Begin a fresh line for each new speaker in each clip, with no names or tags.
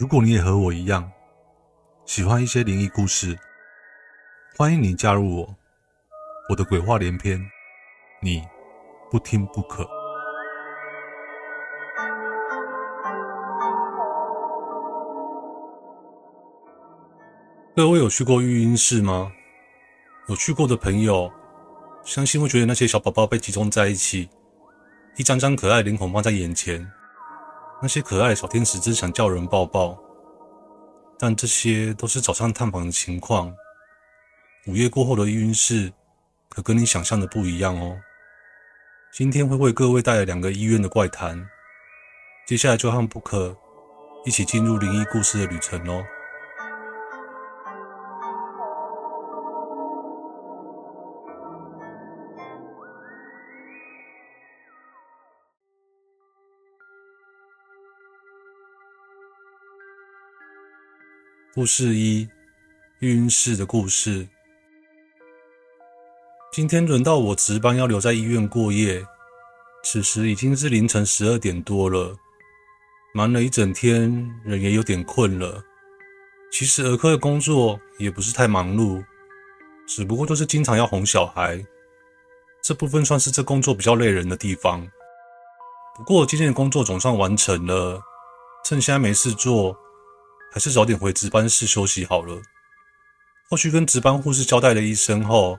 如果你也和我一样喜欢一些灵异故事，欢迎你加入我。我的鬼话连篇，你不听不可。各位有去过育婴室吗？有去过的朋友，相信会觉得那些小宝宝被集中在一起，一张张可爱脸孔放在眼前。那些可爱的小天使只想叫人抱抱，但这些都是早上探访的情况。午夜过后的育婴室可跟你想象的不一样哦。今天会为各位带来两个医院的怪谈，接下来就和布克一起进入灵异故事的旅程哦。故事一：育婴室的故事。今天轮到我值班，要留在医院过夜。此时已经是凌晨十二点多了，忙了一整天，人也有点困了。其实儿科的工作也不是太忙碌，只不过就是经常要哄小孩，这部分算是这工作比较累人的地方。不过今天的工作总算完成了，趁现在没事做。还是早点回值班室休息好了。后续跟值班护士交代了一声后，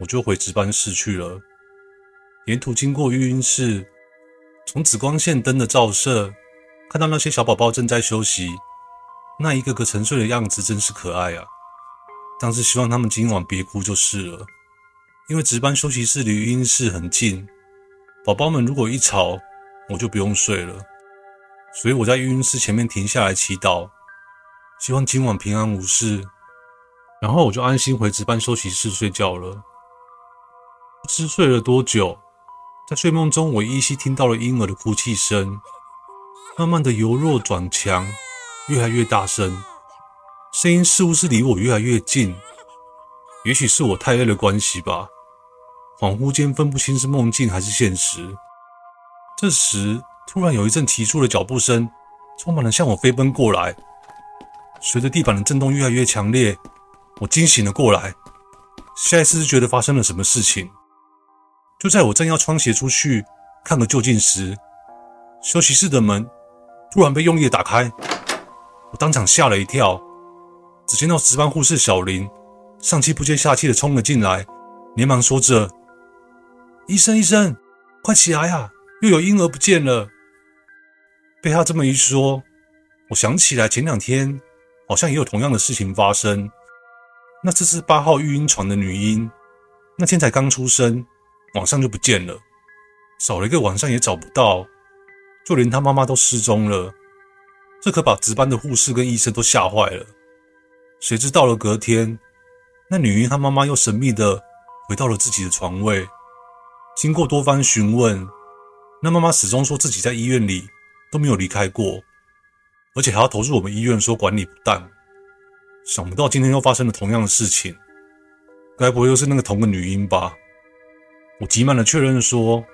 我就回值班室去了。沿途经过育婴室，从紫光线灯的照射，看到那些小宝宝正在休息，那一个个沉睡的样子真是可爱啊！但是希望他们今晚别哭就是了，因为值班休息室离育婴室很近，宝宝们如果一吵，我就不用睡了。所以我在育婴室前面停下来祈祷。希望今晚平安无事，然后我就安心回值班休息室睡觉了。不知睡了多久，在睡梦中，我依稀听到了婴儿的哭泣声，慢慢的由弱转强，越来越大声，声音似乎是离我越来越近。也许是我太累的关系吧，恍惚间分不清是梦境还是现实。这时，突然有一阵急促的脚步声，充满了向我飞奔过来。随着地板的震动越来越强烈，我惊醒了过来。下意识是觉得发生了什么事情。就在我正要穿鞋出去看个究竟时，休息室的门突然被用力的打开，我当场吓了一跳。只见到值班护士小林上气不接下气的冲了进来，连忙说着：“医生，医生，快起来呀！又有婴儿不见了。”被他这么一说，我想起来前两天。好像也有同样的事情发生。那这是八号育婴床的女婴，那天才刚出生，晚上就不见了，找了一个晚上也找不到，就连她妈妈都失踪了。这可把值班的护士跟医生都吓坏了。谁知到了隔天，那女婴她妈妈又神秘的回到了自己的床位。经过多番询问，那妈妈始终说自己在医院里都没有离开过。而且还要投诉我们医院说管理不当，想不到今天又发生了同样的事情，该不会又是那个同个女婴吧？我急忙的确认说：“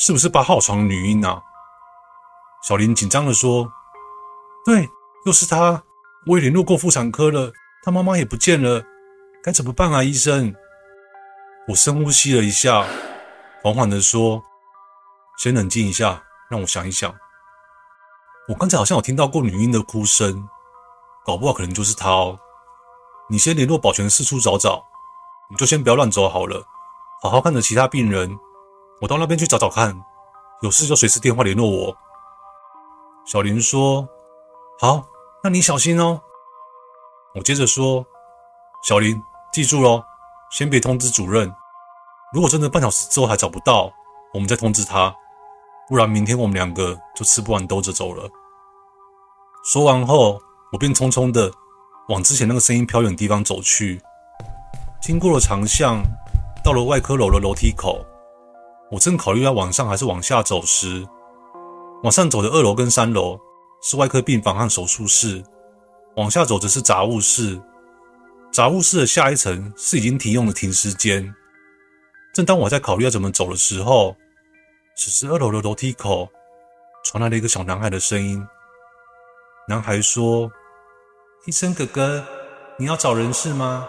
是不是八号床女婴啊？”小林紧张的说：“对，又是她。我也联络过妇产科了，她妈妈也不见了，该怎么办啊，医生？”我深呼吸了一下，缓缓的说：“先冷静一下，让我想一想。”我刚才好像有听到过女婴的哭声，搞不好可能就是她哦。你先联络保全四处找找，你就先不要乱走好了，好好看着其他病人。我到那边去找找看，有事就随时电话联络我。小林说：“好，那你小心哦。”我接着说：“小林，记住喽，先别通知主任。如果真的半小时之后还找不到，我们再通知他。”不然明天我们两个就吃不完兜着走了。说完后，我便匆匆的往之前那个声音飘远的地方走去。经过了长巷，到了外科楼的楼梯口，我正考虑要往上还是往下走时，往上走的二楼跟三楼是外科病房和手术室，往下走则是杂物室。杂物室的下一层是已经停用的停尸间。正当我在考虑要怎么走的时候，此时，二楼的楼梯口传来了一个小男孩的声音：“男孩说：“医生哥哥，你要找人是吗？”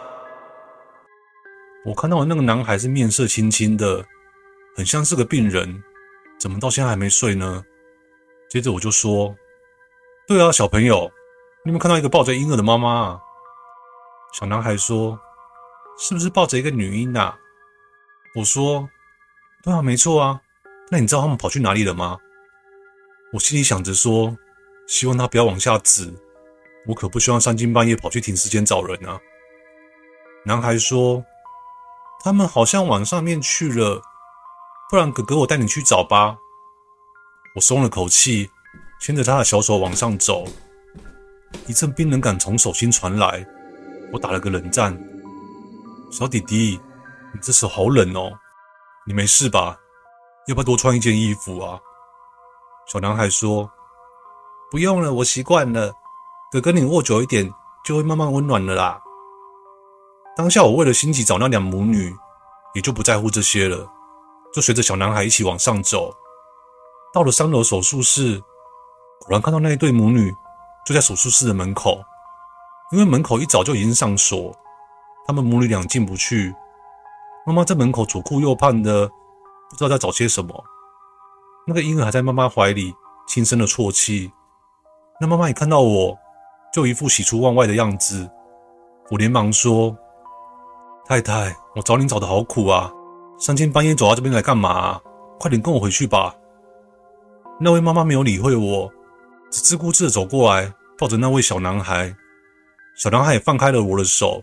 我看到的那个男孩是面色青青的，很像是个病人，怎么到现在还没睡呢？接着我就说：“对啊，小朋友，你有没有看到一个抱着婴儿的妈妈啊？”小男孩说：“是不是抱着一个女婴啊？”我说：“对啊，没错啊。那你知道他们跑去哪里了吗？”我心里想着说：“希望他不要往下指，我可不希望三更半夜跑去停尸间找人啊。”男孩说。他们好像往上面去了，不然哥哥我带你去找吧。我松了口气，牵着他的小手往上走。一阵冰冷感从手心传来，我打了个冷战。小弟弟，你这手好冷哦，你没事吧？要不要多穿一件衣服啊？小男孩说：“不用了，我习惯了。哥哥你握久一点，就会慢慢温暖了啦。”当下我为了心急找那两母女，也就不在乎这些了，就随着小男孩一起往上走。到了三楼手术室，果然看到那一对母女就在手术室的门口，因为门口一早就已经上锁，他们母女俩进不去。妈妈在门口左顾右盼的，不知道在找些什么。那个婴儿还在妈妈怀里轻声的啜泣。那妈妈一看到我，就一副喜出望外的样子。我连忙说。太太，我找你找得好苦啊！三更半夜走到这边来干嘛？快点跟我回去吧。那位妈妈没有理会我，只自顾自地走过来，抱着那位小男孩。小男孩也放开了我的手，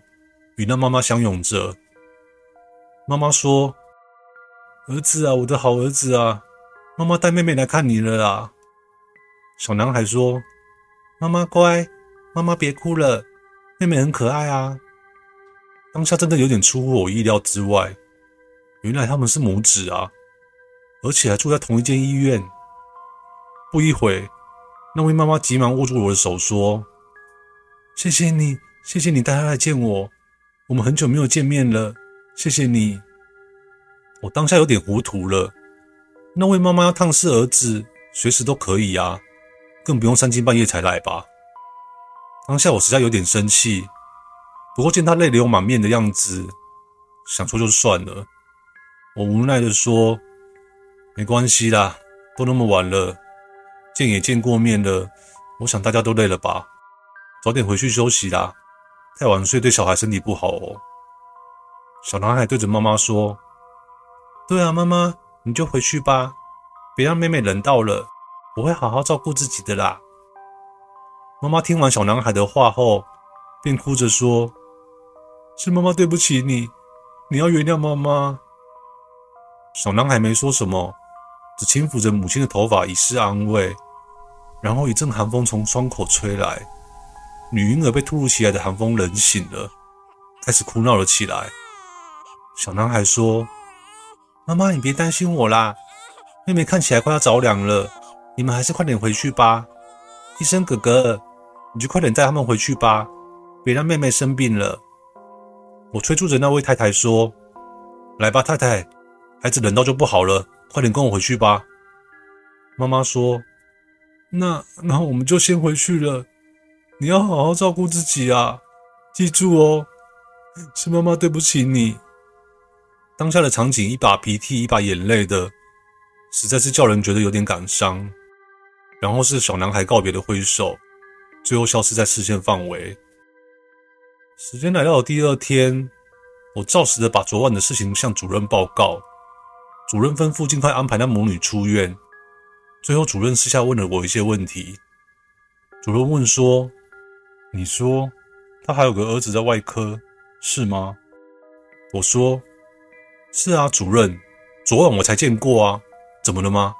与那妈妈相拥着。妈妈说：“儿子啊，我的好儿子啊，妈妈带妹妹来看你了啦。”小男孩说：“妈妈乖，妈妈别哭了，妹妹很可爱啊。”当下真的有点出乎我意料之外，原来他们是母子啊，而且还住在同一间医院。不一会，那位妈妈急忙握住我的手说：“谢谢你，谢谢你带她来见我，我们很久没有见面了，谢谢你。”我当下有点糊涂了，那位妈妈要探视儿子，随时都可以啊，更不用三更半夜才来吧。当下我实在有点生气。不过见他泪流满面的样子，想说就算了。我无奈的说：“没关系啦，都那么晚了，见也见过面了，我想大家都累了吧，早点回去休息啦。太晚睡对小孩身体不好哦。”小男孩对着妈妈说：“对啊，妈妈，你就回去吧，别让妹妹冷到了，我会好好照顾自己的啦。”妈妈听完小男孩的话后，便哭着说。是妈妈对不起你，你要原谅妈妈。小男孩没说什么，只轻抚着母亲的头发以示安慰。然后一阵寒风从窗口吹来，女婴儿被突如其来的寒风冷醒了，开始哭闹了起来。小男孩说：“妈妈，你别担心我啦，妹妹看起来快要着凉了，你们还是快点回去吧。医生哥哥，你就快点带他们回去吧，别让妹妹生病了。”我催促着那位太太说：“来吧，太太，孩子冷到就不好了，快点跟我回去吧。”妈妈说：“那那我们就先回去了，你要好好照顾自己啊，记住哦，是妈妈对不起你。”当下的场景，一把鼻涕一把眼泪的，实在是叫人觉得有点感伤。然后是小男孩告别的挥手，最后消失在视线范围。时间来到了第二天，我照实的把昨晚的事情向主任报告。主任吩咐尽快安排那母女出院。最后，主任私下问了我一些问题。主任问说：“你说他还有个儿子在外科，是吗？”我说：“是啊，主任，昨晚我才见过啊，怎么了吗？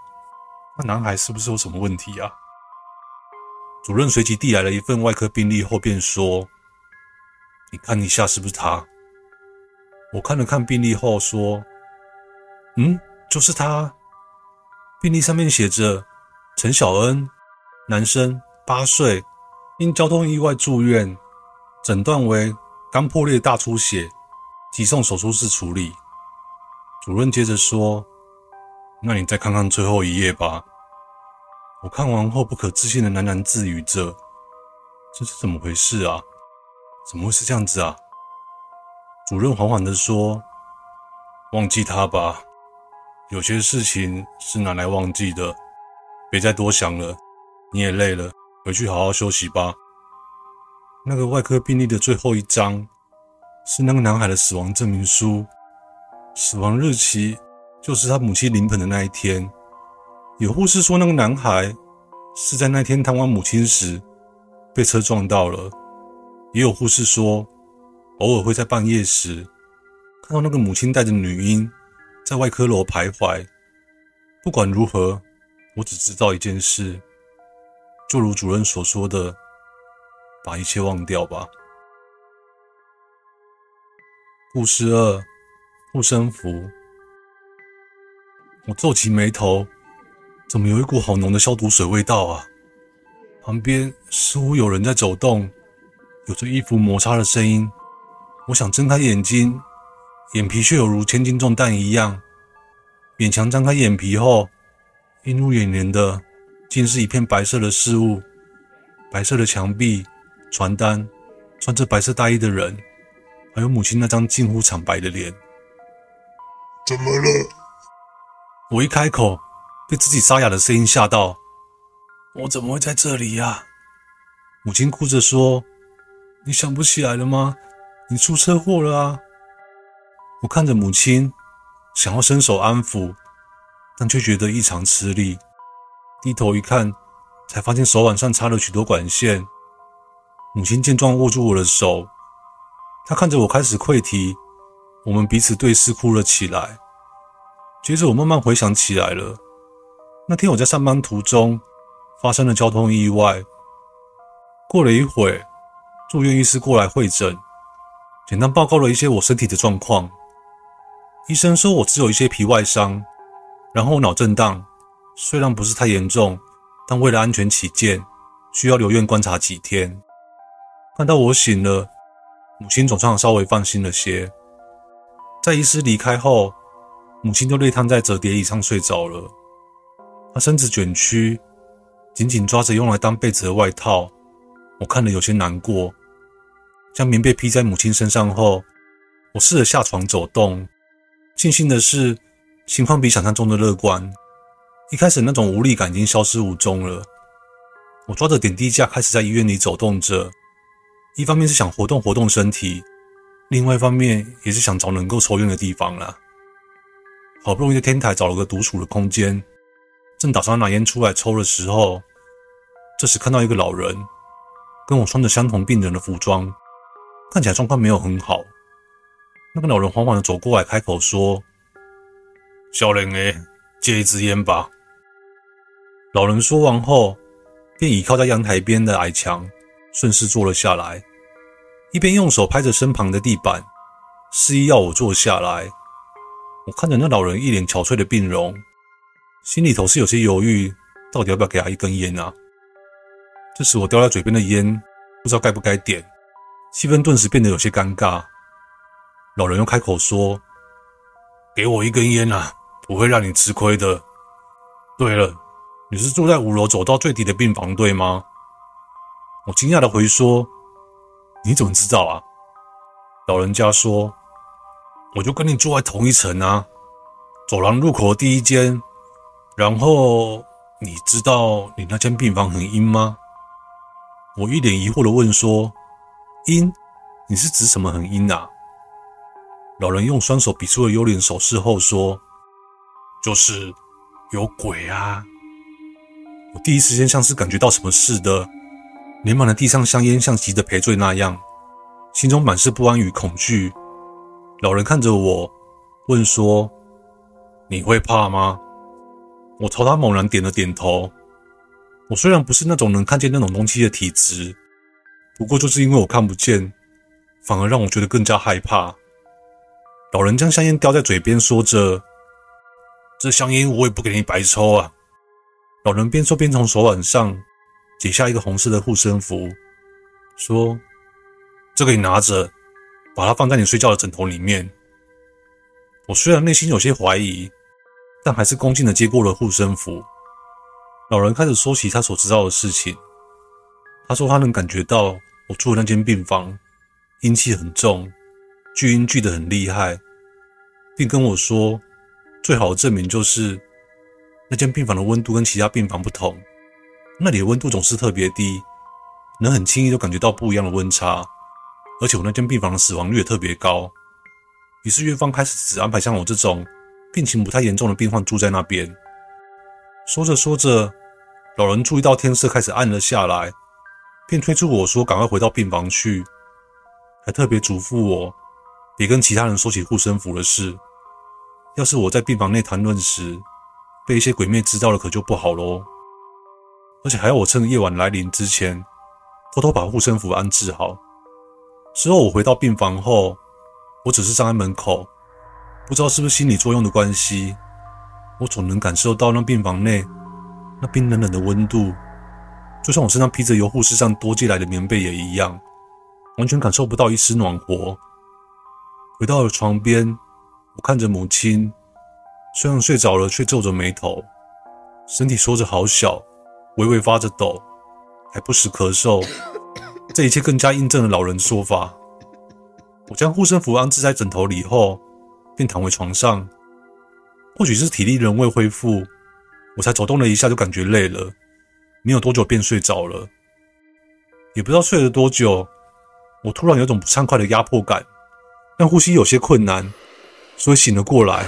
那男孩是不是有什么问题啊？”主任随即递来了一份外科病历后便说。你看一下是不是他？我看了看病历后说：“嗯，就是他。病历上面写着陈小恩，男生，八岁，因交通意外住院，诊断为肝破裂大出血，急送手术室处理。”主任接着说：“那你再看看最后一页吧。”我看完后不可置信的喃喃自语着：“这是怎么回事啊？怎么会是这样子啊？主任缓缓地说：“忘记他吧，有些事情是拿来忘记的，别再多想了。你也累了，回去好好休息吧。”那个外科病历的最后一张是那个男孩的死亡证明书，死亡日期就是他母亲临盆的那一天。有护士说，那个男孩是在那天探望母亲时被车撞到了。也有护士说，偶尔会在半夜时看到那个母亲带着女婴在外科楼徘徊。不管如何，我只知道一件事，就如主任所说的，把一切忘掉吧。故事二：护身符。我皱起眉头。怎么有一股好浓的消毒水味道啊？旁边似乎有人在走动，有着衣服摩擦的声音。我想睁开眼睛，眼皮却有如千斤重担一样。勉强张开眼皮后，映入眼帘的竟是一片白色的事物：白色的墙壁、传单、穿着白色大衣的人，还有母亲那张近乎惨白的脸。
怎么了？
我一开口。被自己沙哑的声音吓到，我怎么会在这里呀？母亲哭着说：“你想不起来了吗？你出车祸了啊！”我看着母亲，想要伸手安抚，但却觉得异常吃力。低头一看，才发现手腕上插了许多管线。母亲见状，握住我的手，她看着我开始溃堤，我们彼此对视，哭了起来。接着，我慢慢回想起来了。那天我在上班途中发生了交通意外。过了一会，住院医师过来会诊，简单报告了一些我身体的状况。医生说我只有一些皮外伤，然后脑震荡，虽然不是太严重，但为了安全起见，需要留院观察几天。看到我醒了，母亲总算稍微放心了些。在医师离开后，母亲就累瘫在折叠椅上睡着了。她身子卷曲，紧紧抓着用来当被子的外套。我看了有些难过。将棉被披在母亲身上后，我试着下床走动。庆幸的是，情况比想象中的乐观。一开始那种无力感已经消失无踪了。我抓着点滴架开始在医院里走动着，一方面是想活动活动身体，另外一方面也是想找能够抽烟的地方了。好不容易在天台找了个独处的空间。正打算拿烟出来抽的时候，这时看到一个老人，跟我穿着相同病人的服装，看起来状况没有很好。那个老人缓缓的走过来，开口说：“小人哎，借一支烟吧。”老人说完后，便倚靠在阳台边的矮墙，顺势坐了下来，一边用手拍着身旁的地板，示意要我坐下来。我看着那老人一脸憔悴的病容。心里头是有些犹豫，到底要不要给他一根烟啊？这时我叼在嘴边的烟，不知道该不该点，气氛顿时变得有些尴尬。老人又开口说：“给我一根烟啊，不会让你吃亏的。对了，你是住在五楼走到最底的病房，对吗？”我惊讶地回说：“你怎么知道啊？”老人家说：“我就跟你住在同一层啊，走廊入口的第一间。”然后你知道你那间病房很阴吗？我一脸疑惑的问说：“阴？你是指什么很阴啊？”老人用双手比出了幽灵手势后说：“就是有鬼啊！”我第一时间像是感觉到什么似的，连忙的地上香烟，像急着赔罪那样，心中满是不安与恐惧。老人看着我，问说：“你会怕吗？”我朝他猛然点了点头。我虽然不是那种能看见那种东西的体质，不过就是因为我看不见，反而让我觉得更加害怕。老人将香烟叼在嘴边，说着：“这香烟我也不给你白抽啊。”老人边说边从手腕上解下一个红色的护身符，说：“这个你拿着，把它放在你睡觉的枕头里面。”我虽然内心有些怀疑。但还是恭敬地接过了护身符。老人开始说起他所知道的事情。他说他能感觉到我住的那间病房阴气很重，聚阴聚得很厉害，并跟我说，最好的证明就是那间病房的温度跟其他病房不同，那里的温度总是特别低，能很轻易就感觉到不一样的温差，而且我那间病房的死亡率也特别高。于是院方开始只安排像我这种病情不太严重的病患住在那边。说着说着，老人注意到天色开始暗了下来，便催促我说：“赶快回到病房去。”还特别嘱咐我，别跟其他人说起护身符的事。要是我在病房内谈论时，被一些鬼魅知道了，可就不好喽。而且还要我趁夜晚来临之前，偷偷把护身符安置好。之后我回到病房后，我只是站在门口，不知道是不是心理作用的关系，我总能感受到那病房内那冰冷冷的温度，就像我身上披着由护士上多寄来的棉被也一样。完全感受不到一丝暖和。回到了床边，我看着母亲，虽然睡着了，却皱着眉头，身体缩着好小，微微发着抖，还不时咳嗽。这一切更加印证了老人说法。我将护身符安置在枕头里后，便躺回床上。或许是体力仍未恢复，我才走动了一下就感觉累了，没有多久便睡着了。也不知道睡了多久。我突然有种不畅快的压迫感，但呼吸有些困难，所以醒了过来。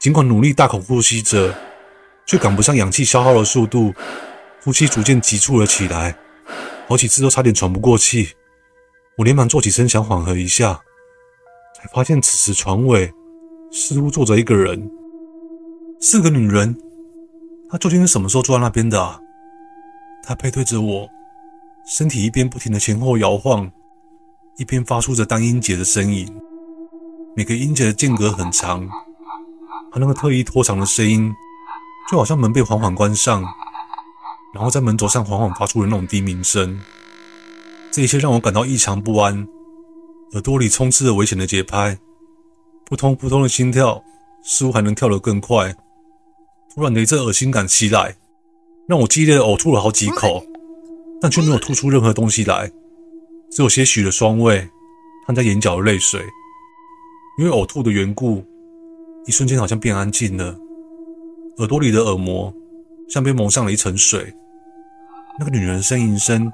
尽管努力大口呼吸着，却赶不上氧气消耗的速度，呼吸逐渐急促了起来，好几次都差点喘不过气。我连忙坐起身想缓和一下，才发现此时床尾似乎坐着一个人，是个女人。她究竟是什么时候坐在那边的啊？她背对着我。身体一边不停的前后摇晃，一边发出着单音节的声音，每个音节的间隔很长，和那个特意拖长的声音，就好像门被缓缓关上，然后在门轴上缓缓发出的那种低鸣声。这一切让我感到异常不安，耳朵里充斥着危险的节拍，扑通扑通的心跳似乎还能跳得更快。突然的一阵恶心感袭来，让我激烈的呕吐了好几口。但却没有吐出任何东西来，只有些许的酸味，和在眼角的泪水。因为呕吐的缘故，一瞬间好像变安静了，耳朵里的耳膜像被蒙上了一层水。那个女人呻吟声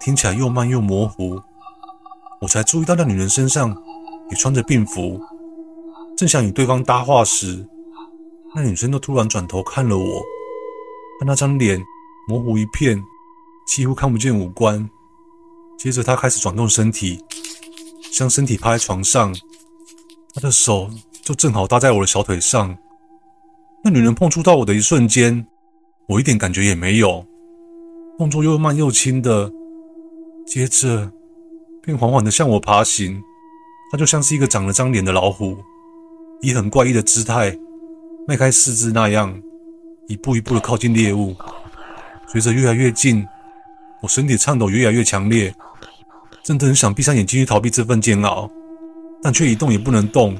听起来又慢又模糊，我才注意到那女人身上也穿着病服。正想与对方搭话时，那女生都突然转头看了我，她那张脸模糊一片。几乎看不见五官。接着，她开始转动身体，将身体趴在床上，她的手就正好搭在我的小腿上。那女人碰触到我的一瞬间，我一点感觉也没有，动作又慢又轻的。接着，便缓缓的向我爬行。她就像是一个长了张脸的老虎，以很怪异的姿态迈开四肢那样，一步一步的靠近猎物。随着越来越近。我身体颤抖越来越强烈，真的很想闭上眼睛去逃避这份煎熬，但却一动也不能动，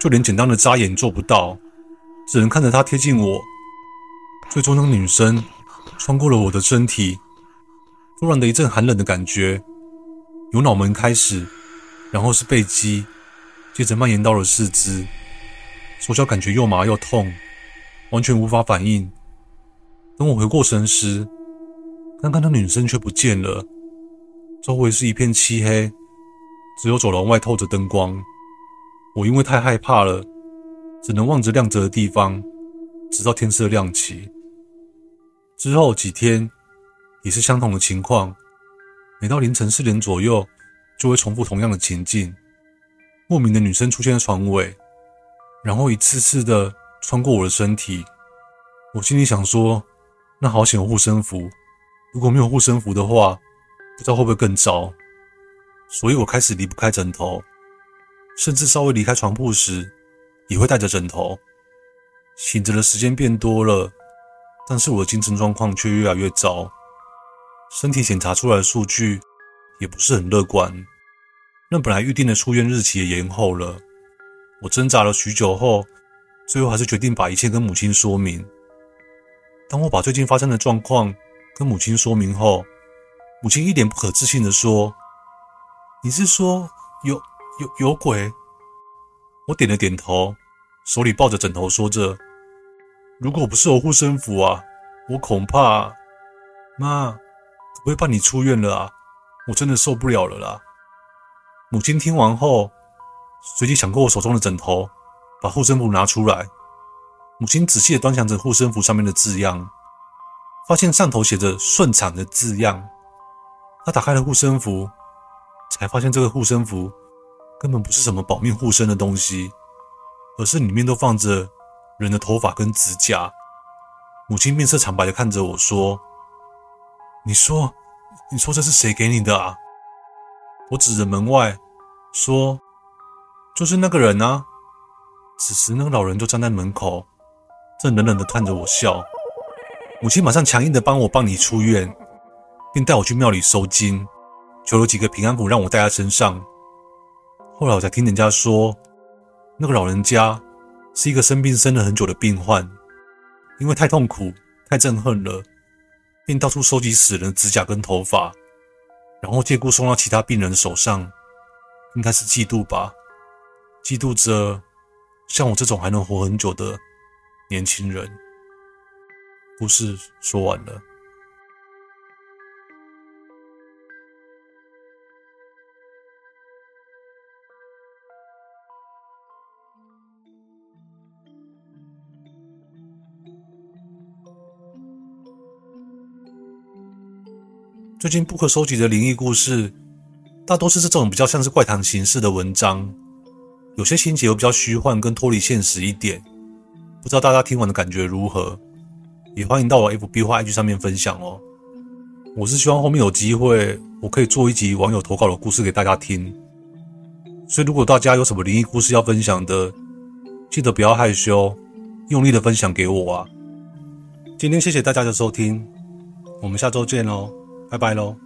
就连简单的眨眼做不到，只能看着他贴近我。最终，那个女生穿过了我的身体，突然的一阵寒冷的感觉，由脑门开始，然后是背肌，接着蔓延到了四肢，手脚感觉又麻又痛，完全无法反应。等我回过神时，看看那女生却不见了，周围是一片漆黑，只有走廊外透着灯光。我因为太害怕了，只能望着亮着的地方，直到天色亮起。之后几天也是相同的情况，每到凌晨四点左右，就会重复同样的情境：莫名的女生出现在床尾，然后一次次的穿过我的身体。我心里想说，那好险有护身符。如果没有护身符的话，不知道会不会更糟。所以我开始离不开枕头，甚至稍微离开床铺时，也会带着枕头。醒着的时间变多了，但是我的精神状况却越来越糟。身体检查出来的数据也不是很乐观，那本来预定的出院日期也延后了。我挣扎了许久后，最后还是决定把一切跟母亲说明。当我把最近发生的状况跟母亲说明后，母亲一脸不可置信地说：“你是说有有有鬼？”我点了点头，手里抱着枕头，说着：“如果不是我护身符啊，我恐怕……妈，不可以办你出院了啊？我真的受不了了啦。”母亲听完后，随即抢过我手中的枕头，把护身符拿出来。母亲仔细地端详着护身符上面的字样，发现上头写着“顺产”的字样。她打开了护身符，才发现这个护身符。根本不是什么保命护身的东西，而是里面都放着人的头发跟指甲。母亲面色惨白的看着我说：“你说，你说这是谁给你的啊？”我指着门外说：“就是那个人啊。”此时，那个老人就站在门口，正冷冷的看着我笑。母亲马上强硬的帮我办理出院，并带我去庙里收金，求了几个平安符让我带在身上。后来我才听人家说，那个老人家是一个生病生了很久的病患，因为太痛苦、太憎恨了，便到处收集死人的指甲跟头发，然后借故送到其他病人的手上，应该是嫉妒吧，嫉妒着像我这种还能活很久的年轻人。故事说完了。最近 Book 收集的灵异故事，大多是这种比较像是怪谈形式的文章，有些情节又比较虚幻跟脱离现实一点。不知道大家听完的感觉如何？也欢迎到我 FB 或 IG 上面分享哦。我是希望后面有机会，我可以做一集网友投稿的故事给大家听。所以如果大家有什么灵异故事要分享的，记得不要害羞，用力的分享给我啊！今天谢谢大家的收听，我们下周见喽。拜拜喽。